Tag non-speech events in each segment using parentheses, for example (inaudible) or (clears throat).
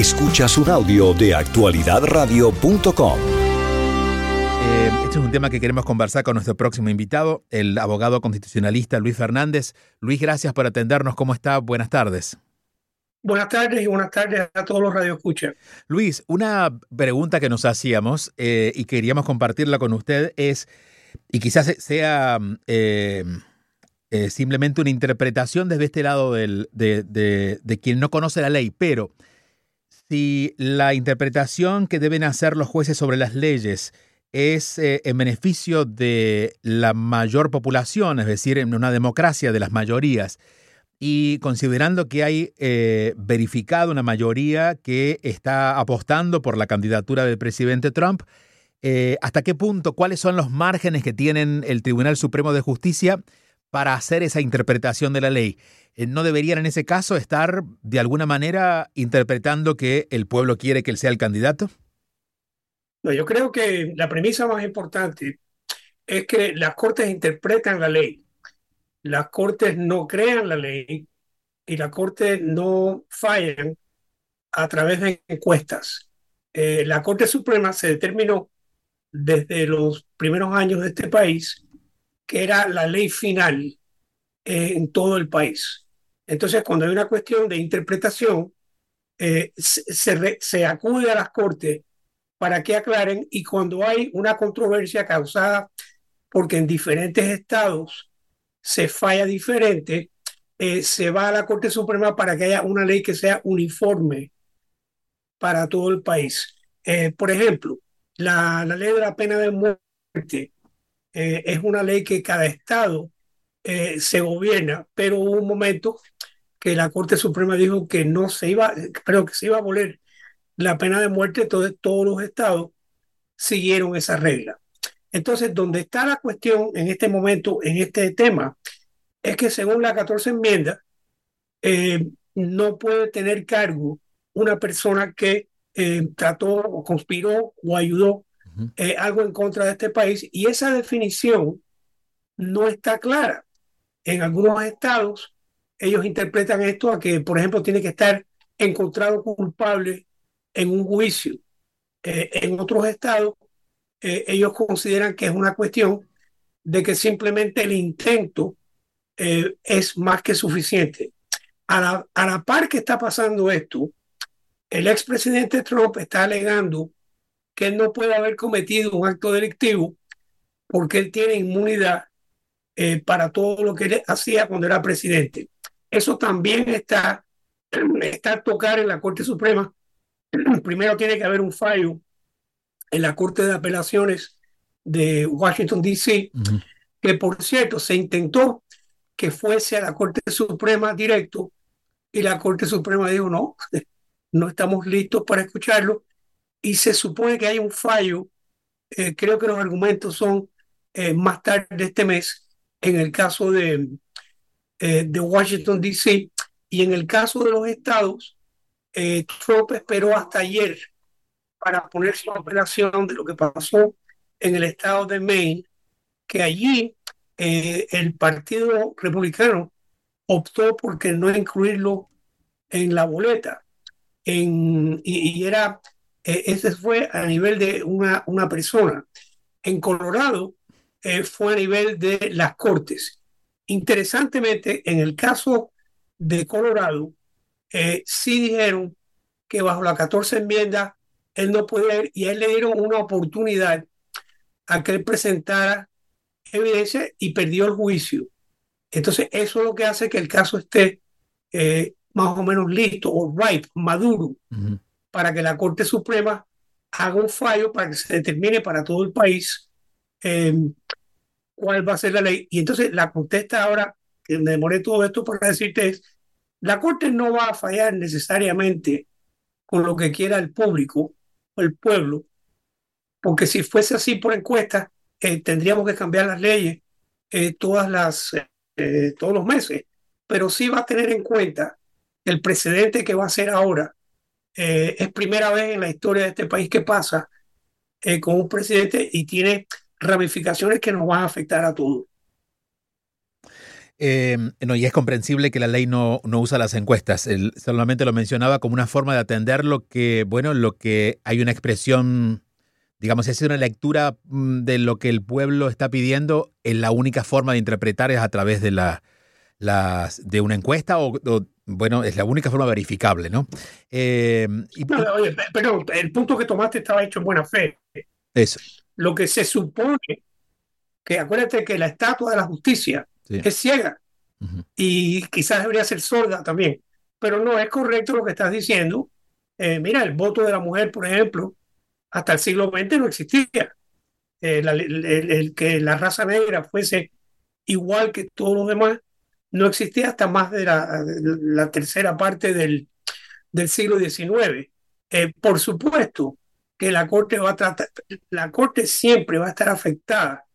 Escuchas un audio de actualidadradio.com. Eh, este es un tema que queremos conversar con nuestro próximo invitado, el abogado constitucionalista Luis Fernández. Luis, gracias por atendernos. ¿Cómo está? Buenas tardes. Buenas tardes y buenas tardes a todos los radioescuchas. Luis, una pregunta que nos hacíamos eh, y queríamos compartirla con usted es, y quizás sea eh, eh, simplemente una interpretación desde este lado del, de, de, de quien no conoce la ley, pero si la interpretación que deben hacer los jueces sobre las leyes es eh, en beneficio de la mayor población, es decir, en una democracia de las mayorías, y considerando que hay eh, verificado una mayoría que está apostando por la candidatura del presidente Trump, eh, ¿hasta qué punto, cuáles son los márgenes que tienen el Tribunal Supremo de Justicia para hacer esa interpretación de la ley? Eh, ¿No deberían en ese caso estar de alguna manera interpretando que el pueblo quiere que él sea el candidato? No, yo creo que la premisa más importante es que las cortes interpretan la ley. Las cortes no crean la ley y las cortes no fallan a través de encuestas. Eh, la Corte Suprema se determinó desde los primeros años de este país que era la ley final eh, en todo el país. Entonces, cuando hay una cuestión de interpretación, eh, se, acude a las cortes para que aclaren y cuando hay una controversia causada porque en diferentes estados se falla diferente, eh, se va a la Corte Suprema para que haya una ley que sea uniforme para todo el país. Por ejemplo, la, ley de la pena de muerte eh, es una ley que cada estado eh, se gobierna, pero hubo un momento que la Corte Suprema dijo que no se iba, pero que se iba a abolir la pena de muerte, entonces todos los estados siguieron esa regla. Entonces, donde está la cuestión en este momento, en este tema, es que según la 14 enmienda, eh, no puede tener cargo una persona que trató o conspiró o ayudó algo en contra de este país y esa definición no está clara. En algunos estados, ellos interpretan esto a que, por ejemplo, tiene que estar encontrado culpable en un juicio. Eh, en otros estados, eh, ellos consideran que es una cuestión de que simplemente el intento eh, es más que suficiente. A la, a la par que está pasando esto, el expresidente Trump está alegando que él no puede haber cometido un acto delictivo porque él tiene inmunidad eh, para todo lo que él hacía cuando era presidente. Eso también está, (clears throat) está a tocar en la Corte Suprema. (clears throat) Primero tiene que haber un fallo en la Corte de Apelaciones de Washington, D.C., uh -huh. que por cierto se intentó que fuese a la Corte Suprema directo y la Corte Suprema dijo no, (laughs) no estamos listos para escucharlo y se supone que hay un fallo, eh, creo que los argumentos son eh, más tarde de este mes en el caso de, eh, de Washington, D.C. y en el caso de los estados, Trump esperó hasta ayer para ponerse en operación de lo que pasó en el estado de Maine, que allí el Partido Republicano optó por que no incluirlo en la boleta. En, y, era, eh, ese fue a nivel de una, una persona. En Colorado eh, fue a nivel de las cortes. Interesantemente, en el caso de Colorado, eh, sí dijeron que bajo la 14 enmienda él no puede y a él le dieron una oportunidad a que él presentara evidencia y perdió el juicio. Entonces, eso es lo que hace que el caso esté eh, más o menos listo o ripe, maduro. Para que la Corte Suprema haga un fallo para que se determine para todo el país eh, cuál va a ser la ley. Y entonces la contesta ahora, que me todo esto para decirte es, la Corte no va a fallar necesariamente con lo que quiera el público o el pueblo, porque si fuese así por encuesta, eh, tendríamos que cambiar las leyes eh, todas las, eh, todos los meses, pero sí va a tener en cuenta el precedente que va a ser ahora. Eh, es primera vez en la historia de este país que pasa eh, con un presidente y tiene ramificaciones que nos van a afectar a todos. Eh, no, y es comprensible que la ley no, no usa las encuestas. Solamente lo mencionaba como una forma de atender lo que, bueno, lo que hay una expresión, digamos, si es una lectura mm, de lo que el pueblo está pidiendo, la única forma de interpretar es a través de la, las, de una encuesta o, o, bueno, es la única forma verificable, ¿no? Eh, y, no oye, pero el punto que tomaste estaba hecho en buena fe. Eso. Lo que se supone que acuérdate que la estatua de la justicia sí. es ciega uh -huh. y quizás debería ser sorda también, pero no es correcto lo que estás diciendo. Eh, mira, el voto de la mujer, por ejemplo, hasta el siglo XX no existía. Eh, la, el, el, el, que la raza negra fuese igual que todos los demás no existía hasta más de la, la tercera parte del, del siglo XIX. Eh, por supuesto que la corte va a tratar, la corte siempre va a estar afectada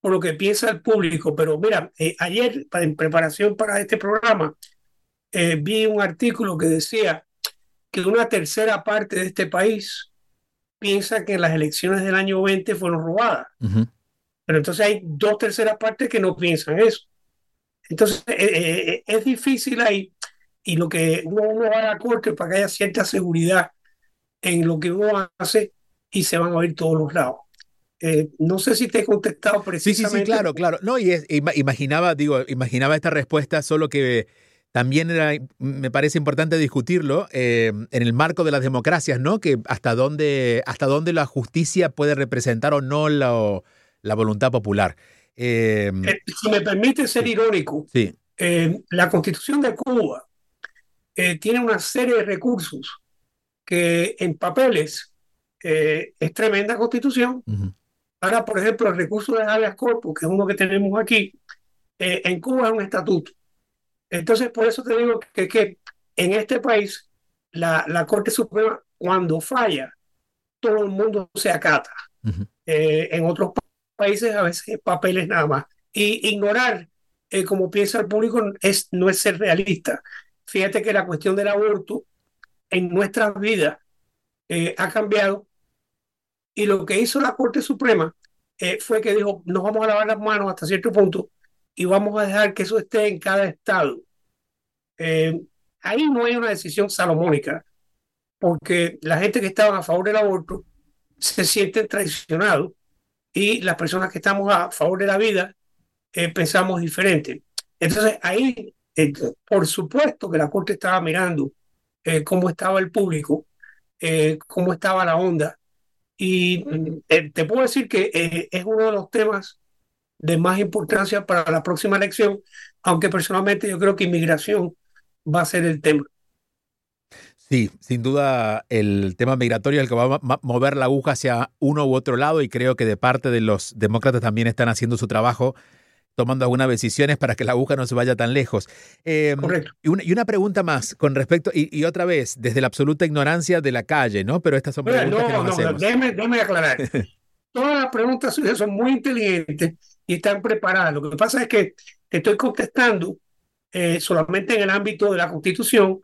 por lo que piensa el público, pero mira, eh, ayer en preparación para este programa eh, vi un artículo que decía que una tercera parte de este país piensa que las elecciones del año 20 fueron robadas. Uh -huh. Pero entonces hay dos terceras partes que no piensan eso. Entonces, eh, eh, es difícil ahí y lo que uno, uno, va a la corte para que haya cierta seguridad en lo que uno hace y se van a oír todos los lados. Eh, no sé si te he contestado precisamente. Sí, sí, sí, claro, claro. No, y es, imaginaba, digo, imaginaba esta respuesta, solo que también era, me parece importante discutirlo eh, en el marco de las democracias, ¿no? Que hasta dónde, hasta dónde la justicia puede representar o no la, la voluntad popular. Eh, eh, si me permite ser irónico, sí. eh, la constitución de Cuba eh, tiene una serie de recursos que en papeles eh, es tremenda constitución. Uh -huh. Ahora, por ejemplo, el recurso de habeas corpus, que es uno que tenemos aquí, eh, en Cuba es un estatuto. Entonces, por eso te digo que, que en este país, la, la, Corte Suprema, cuando falla, todo el mundo se acata. Uh -huh. en otros países a veces papeles nada más. Y ignorar eh, como piensa el público es, no es ser realista. Fíjate que la cuestión del aborto en nuestras vidas eh, ha cambiado y lo que hizo la Corte Suprema eh, fue que dijo, nos vamos a lavar las manos hasta cierto punto y vamos a dejar que eso esté en cada estado. Eh, ahí no hay una decisión salomónica, porque la gente que estaba a favor del aborto se siente traicionados y las personas que estamos a favor de la vida eh, pensamos diferente. Entonces ahí, eh, por supuesto que la Corte estaba mirando eh, cómo estaba el público, cómo estaba la onda. Y eh, te puedo decir que es uno de los temas de más importancia para la próxima elección, aunque personalmente yo creo que inmigración va a ser el tema. Sí, sin duda el tema migratorio es el que va a mover la aguja hacia uno u otro lado y creo que de parte de los demócratas también están haciendo su trabajo tomando algunas decisiones para que la aguja no se vaya tan lejos. Eh, Correcto. Y una, y una, pregunta más con respecto, y, y, otra vez, desde la absoluta ignorancia de la calle, ¿no? Pero estas son preguntas no, que nos no, hacemos. Déjeme, déjeme aclarar. (laughs) Todas las preguntas suyas son muy inteligentes y están preparadas. Lo que pasa es que te estoy contestando eh, solamente en el ámbito de la Constitución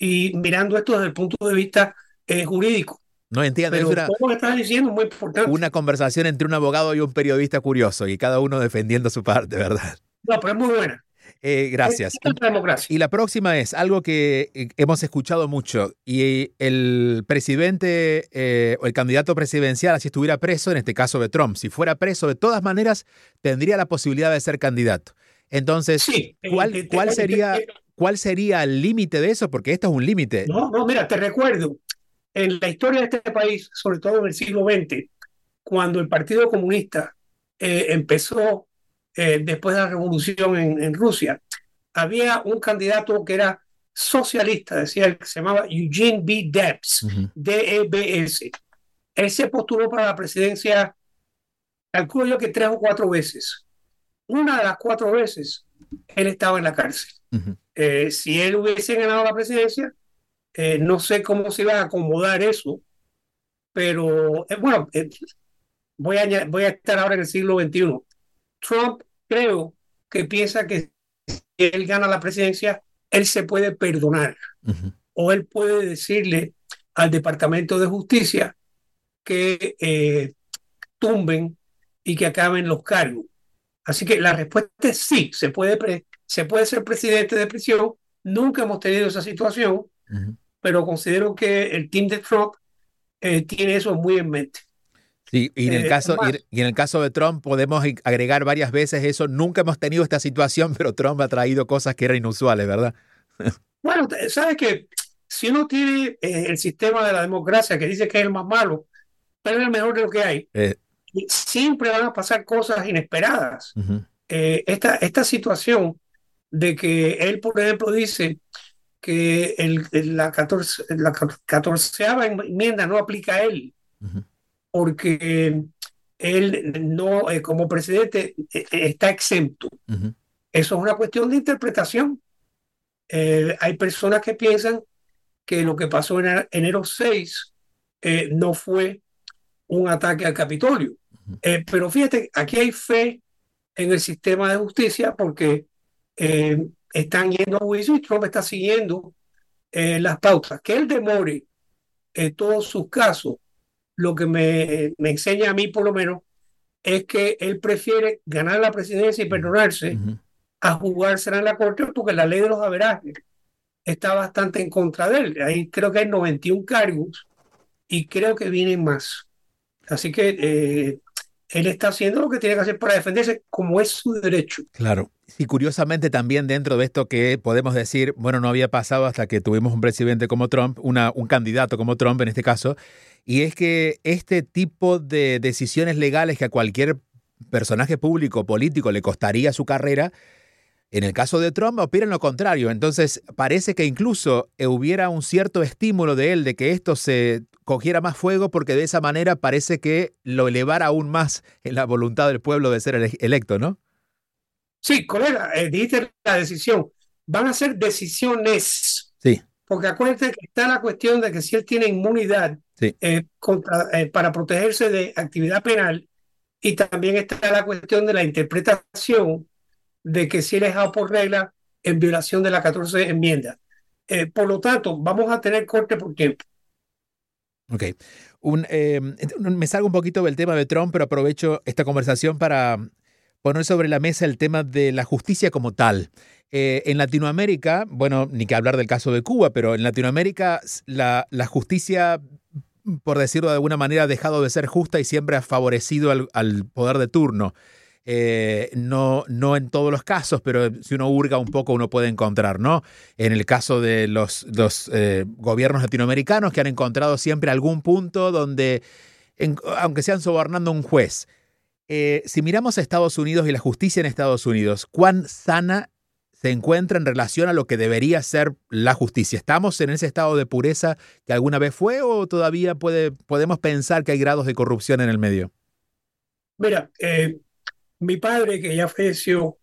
y mirando esto desde el punto de vista eh, jurídico. No entiendo. Pero es una, estás diciendo muy importante. Una conversación entre un abogado y un periodista curioso y cada uno defendiendo su parte, ¿verdad? No, pero es muy buena. Eh, gracias. Y la próxima es algo que eh, hemos escuchado mucho y el presidente eh, o el candidato presidencial, si estuviera preso, en este caso de Trump, si fuera preso, de todas maneras tendría la posibilidad de ser candidato. Entonces, sí, ¿cuál, cuál, sería, ¿cuál sería el límite de eso? Porque esto es un límite. No, no, mira, te recuerdo, en la historia de este país, sobre todo en el siglo XX, cuando el Partido Comunista eh, empezó eh, después de la revolución en, en, Rusia, había un candidato que era socialista, decía que se llamaba Eugene B. Debs, uh -huh. D-E-B-S. Él se postuló para la presidencia, calculo yo que tres o cuatro veces. Una de las cuatro veces, él estaba en la cárcel. Uh -huh. Eh, si él hubiese ganado la presidencia, eh, no sé cómo se iba a acomodar eso, pero eh, bueno, eh, voy, a, voy a estar ahora en el siglo XXI. Trump creo que piensa que si él gana la presidencia, él se puede perdonar uh -huh. o él puede decirle al Departamento de Justicia que tumben y que acaben los cargos. Así que la respuesta es sí, se puede, se puede ser presidente de prisión. Nunca hemos tenido esa situación, pero considero que el team de Trump eh, tiene eso muy en mente. Sí, y en, el eh, caso, y en el caso de Trump podemos agregar varias veces eso. Nunca hemos tenido esta situación, (laughs) pero Trump ha traído cosas que eran inusuales, ¿verdad? (laughs) Bueno, sabes que si uno tiene eh, el sistema de la democracia que dice que es el más malo, pero es el mejor de lo que hay, siempre van a pasar cosas inesperadas. esta, esta situación de que él, por ejemplo, dice que el, la, 14, la catorceava enmienda no aplica a él, porque él no, eh, como presidente, eh, está exento. Eso es una cuestión de interpretación. Eh, hay personas que piensan que lo que pasó en enero 6 no fue un ataque al Capitolio. pero fíjate, aquí hay fe en el sistema de justicia porque están yendo a juicio y Trump está siguiendo eh, las pautas. Que él demore en todos sus casos, lo que me, me, enseña a mí por lo menos, es que él prefiere ganar la presidencia y perdonarse a jugársela en la corte porque la ley de los averajes está bastante en contra de él. Ahí creo que hay 91 cargos y creo que vienen más. Así que eh, él está haciendo lo que tiene que hacer para defenderse como es su derecho. Claro. Y curiosamente también dentro de esto que podemos decir, bueno, no había pasado hasta que tuvimos un presidente como Trump, un candidato como Trump en este caso, y es que este tipo de decisiones legales que a cualquier personaje público político le costaría su carrera, en el caso de Trump operan lo contrario. Entonces parece que incluso hubiera un cierto estímulo de él de que esto se cogiera más fuego porque de esa manera parece que lo elevara aún más en la voluntad del pueblo de ser electo, ¿no? Sí, colega, eh, dijiste la decisión. Van a ser decisiones. Sí. Porque acuérdate que está la cuestión de que si él tiene inmunidad eh, contra, eh, para protegerse de actividad penal, y también está la cuestión de la interpretación de que si él es dejado por regla en violación de la 14 enmienda. por lo tanto, vamos a tener corte por tiempo. Ok. Un, me salgo un poquito del tema de Trump, pero aprovecho esta conversación para poner sobre la mesa el tema de la justicia como tal. Eh, en Latinoamérica, bueno, ni que hablar del caso de Cuba, pero en Latinoamérica la, la justicia, por decirlo de alguna manera, ha dejado de ser justa y siempre ha favorecido al, poder de turno. Eh, no, no en todos los casos, pero si uno hurga un poco uno puede encontrar, ¿no? En el caso de los, los eh, gobiernos latinoamericanos que han encontrado siempre algún punto donde, aunque sean sobornando un juez, eh, si miramos a Estados Unidos y la justicia en Estados Unidos, ¿cuán sana se encuentra en relación a lo que debería ser la justicia? ¿Estamos en ese estado de pureza que alguna vez fue o todavía puede, podemos pensar que hay grados de corrupción en el medio? Mira, eh, mi padre, que ya falleció,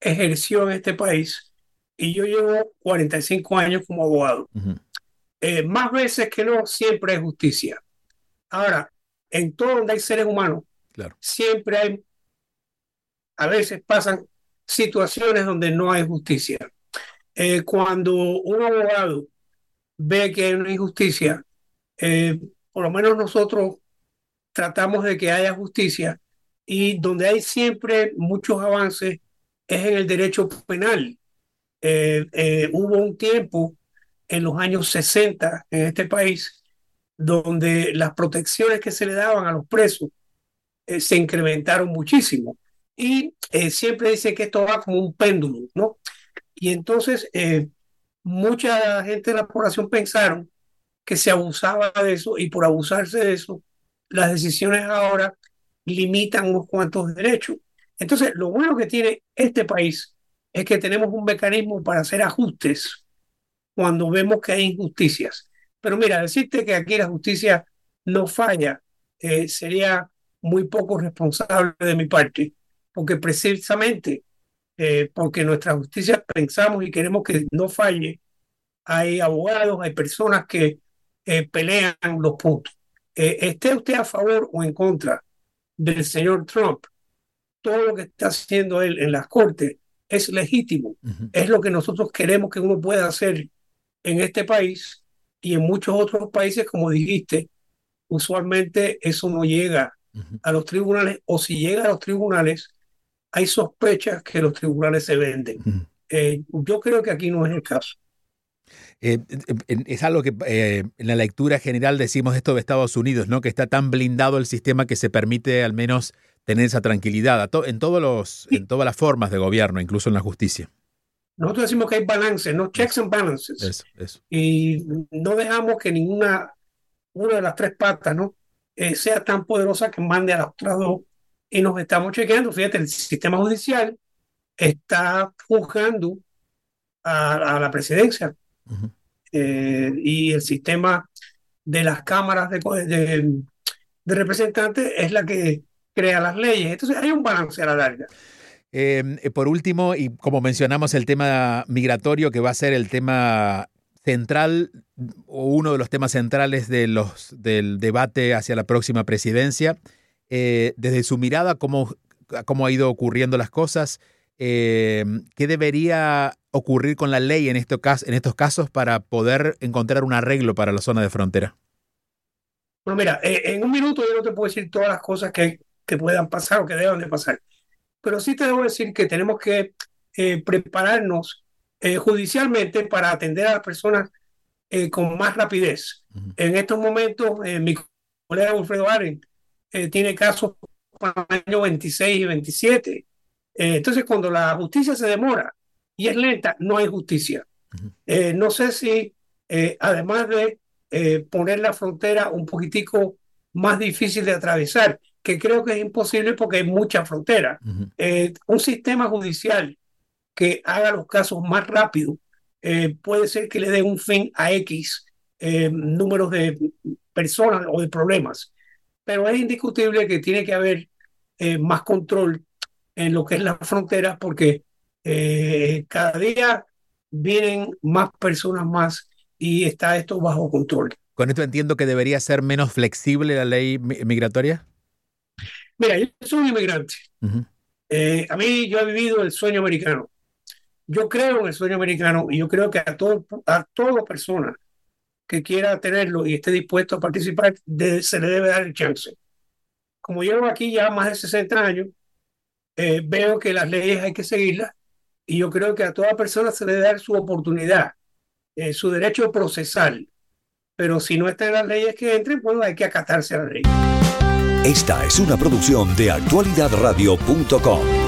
ejerció en este país y yo llevo 45 años como abogado. Eh, más veces que no, siempre hay justicia. Ahora, en todo donde hay seres humanos, Siempre hay, a veces pasan situaciones donde no hay justicia. Eh, cuando un abogado ve que hay una injusticia, eh, por lo menos nosotros tratamos de que haya justicia y donde hay siempre muchos avances es en el derecho penal. Eh, hubo un tiempo en los años 60 en este país donde las protecciones que se le daban a los presos eh, se incrementaron muchísimo. Y eh, siempre dice que esto va como un péndulo, ¿no? Y entonces eh, mucha gente de la población pensaron que se abusaba de eso y por abusarse de eso, las decisiones ahora limitan unos cuantos derechos. Entonces, lo bueno que tiene este país es que tenemos un mecanismo para hacer ajustes cuando vemos que hay injusticias. Pero mira, decirte que aquí la justicia no falla sería muy poco responsable de mi parte, porque precisamente eh, porque nuestra justicia pensamos y queremos que no falle, hay abogados, hay personas que eh, pelean los puntos. Eh, esté usted a favor o en contra del señor Trump, todo lo que está haciendo él en las cortes es legítimo. Es lo que nosotros queremos que uno pueda hacer en este país y en muchos otros países, como dijiste, usualmente eso no llega a los tribunales o si llega a los tribunales hay sospechas que los tribunales se venden. Eh, yo creo que aquí no es el caso. Eh, es algo que eh, en la lectura general decimos esto de Estados Unidos, ¿no? Que está tan blindado el sistema que se permite al menos tener esa tranquilidad en, todos los, en todas las formas de gobierno, incluso en la justicia. Nosotros decimos que hay balance, no checks and balances. Y no dejamos que ninguna una de las tres patas ¿no? sea tan poderosa que mande a las otras dos. Y nos estamos chequeando. Fíjate, el sistema judicial está juzgando a, la presidencia. Eh, y el sistema de las cámaras de, de, representantes es la que crea las leyes. Entonces hay un balance a la larga. Em, eh, por último, y como mencionamos el tema migratorio, que va a ser el tema central o uno de los temas centrales de los, del debate hacia la próxima presidencia, eh, desde su mirada, cómo, cómo ha ido ocurriendo las cosas, eh, ¿qué debería ocurrir con la ley en, en estos casos para poder encontrar un arreglo para la zona de frontera? Bueno, mira, eh, en un minuto yo no te puedo decir todas las cosas que, que puedan pasar o que deban de pasar, pero sí te debo decir que tenemos que eh, prepararnos judicialmente para atender a las personas con más rapidez. En estos momentos, mi colega Wilfredo Aren tiene casos para el año 26 y 27 eh, entonces, cuando la justicia se demora y es lenta, no hay justicia. Eh, no sé si, eh, además de poner la frontera un poquitico más difícil de atravesar, que creo que es imposible porque hay mucha frontera, un sistema judicial que haga los casos más rápido puede ser que le dé un fin a X números de personas o de problemas. Pero es indiscutible que tiene que haber más control en lo que es la frontera porque eh, cada día vienen más personas más y está esto bajo control. ¿Con esto entiendo que debería ser menos flexible la ley migratoria? Mira, yo soy un inmigrante. Eh, a mí yo he vivido el sueño americano. Yo creo en el sueño americano y yo creo que a, todo, a toda persona que quiera tenerlo y esté dispuesto a participar, se le debe dar el chance. Como llevo aquí ya más de 60 años, eh, veo que las leyes hay que seguirlas y yo creo que a toda persona se le debe dar su oportunidad, eh, su derecho procesal. Pero si no están las leyes que entren, bueno, hay que acatarse a la ley. Esta es una producción de actualidadradio.com.